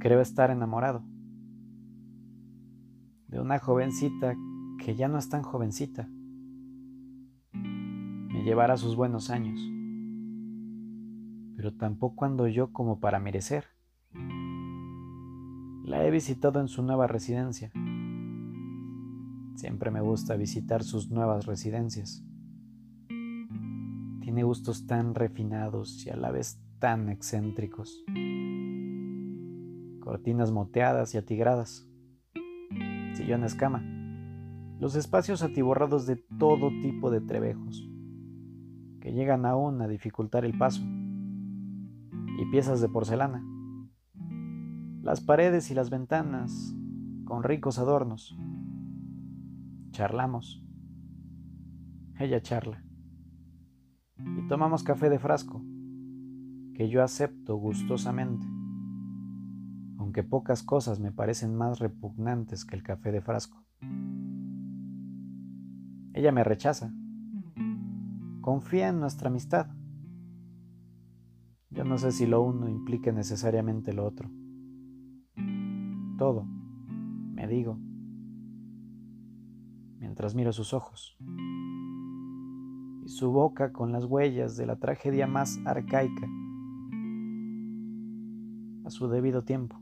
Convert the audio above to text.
creo estar enamorado de una jovencita que ya no es tan jovencita. Me llevará sus buenos años, pero tampoco ando yo como para merecer. La he visitado en su nueva residencia. Siempre me gusta visitar sus nuevas residencias. Tiene gustos tan refinados y a la vez tan excéntricos. Cortinas moteadas y atigradas. Sillón escama. Los espacios atiborrados de todo tipo de trebejos, que llegan aún a dificultar el paso. Y piezas de porcelana. Las paredes y las ventanas con ricos adornos. Charlamos. Ella charla y tomamos café de frasco, que yo acepto gustosamente, aunque pocas cosas me parecen más repugnantes que el café de frasco. Ella me rechaza, confía en nuestra amistad. Yo no sé si lo uno implique necesariamente lo otro. Todo, me digo, mientras miro sus ojos su boca con las huellas de la tragedia más arcaica a su debido tiempo.